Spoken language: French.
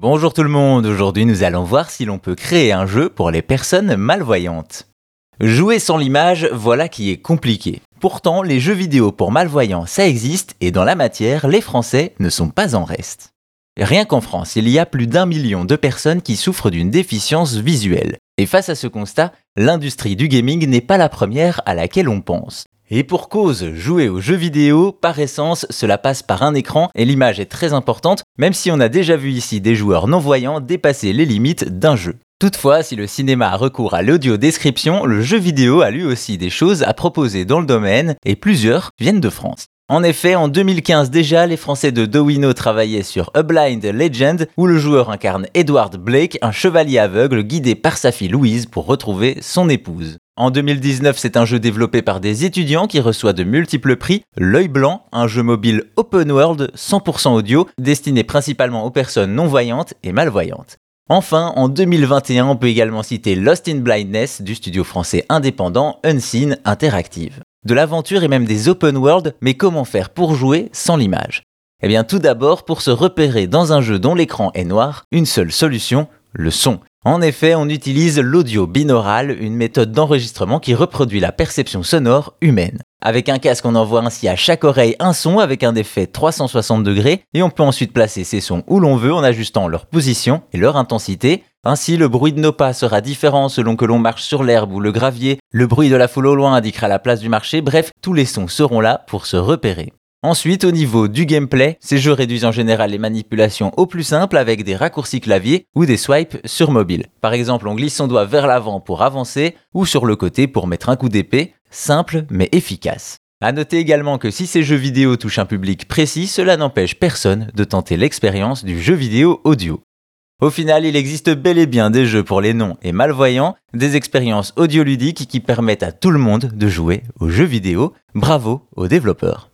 Bonjour tout le monde, aujourd'hui nous allons voir si l'on peut créer un jeu pour les personnes malvoyantes. Jouer sans l'image, voilà qui est compliqué. Pourtant, les jeux vidéo pour malvoyants, ça existe, et dans la matière, les Français ne sont pas en reste. Rien qu'en France, il y a plus d'un million de personnes qui souffrent d'une déficience visuelle. Et face à ce constat, l'industrie du gaming n'est pas la première à laquelle on pense. Et pour cause, jouer aux jeux vidéo, par essence, cela passe par un écran et l'image est très importante, même si on a déjà vu ici des joueurs non-voyants dépasser les limites d'un jeu. Toutefois, si le cinéma a recours à l'audio-description, le jeu vidéo a lui aussi des choses à proposer dans le domaine et plusieurs viennent de France. En effet, en 2015 déjà, les Français de Dowino travaillaient sur A Blind Legend, où le joueur incarne Edward Blake, un chevalier aveugle guidé par sa fille Louise pour retrouver son épouse. En 2019, c'est un jeu développé par des étudiants qui reçoit de multiples prix. L'œil blanc, un jeu mobile open world 100% audio, destiné principalement aux personnes non-voyantes et malvoyantes. Enfin, en 2021, on peut également citer Lost in Blindness du studio français indépendant Unseen Interactive. De l'aventure et même des open world, mais comment faire pour jouer sans l'image? Eh bien tout d'abord, pour se repérer dans un jeu dont l'écran est noir, une seule solution, le son. En effet, on utilise l'audio binaural, une méthode d'enregistrement qui reproduit la perception sonore humaine. Avec un casque, on envoie ainsi à chaque oreille un son avec un effet 360 degrés et on peut ensuite placer ces sons où l'on veut en ajustant leur position et leur intensité. Ainsi, le bruit de nos pas sera différent selon que l'on marche sur l'herbe ou le gravier, le bruit de la foule au loin indiquera la place du marché, bref, tous les sons seront là pour se repérer. Ensuite, au niveau du gameplay, ces jeux réduisent en général les manipulations au plus simple avec des raccourcis clavier ou des swipes sur mobile. Par exemple, on glisse son doigt vers l'avant pour avancer ou sur le côté pour mettre un coup d'épée, simple mais efficace. A noter également que si ces jeux vidéo touchent un public précis, cela n'empêche personne de tenter l'expérience du jeu vidéo audio. Au final, il existe bel et bien des jeux pour les non et malvoyants, des expériences audioludiques qui permettent à tout le monde de jouer aux jeux vidéo. Bravo aux développeurs.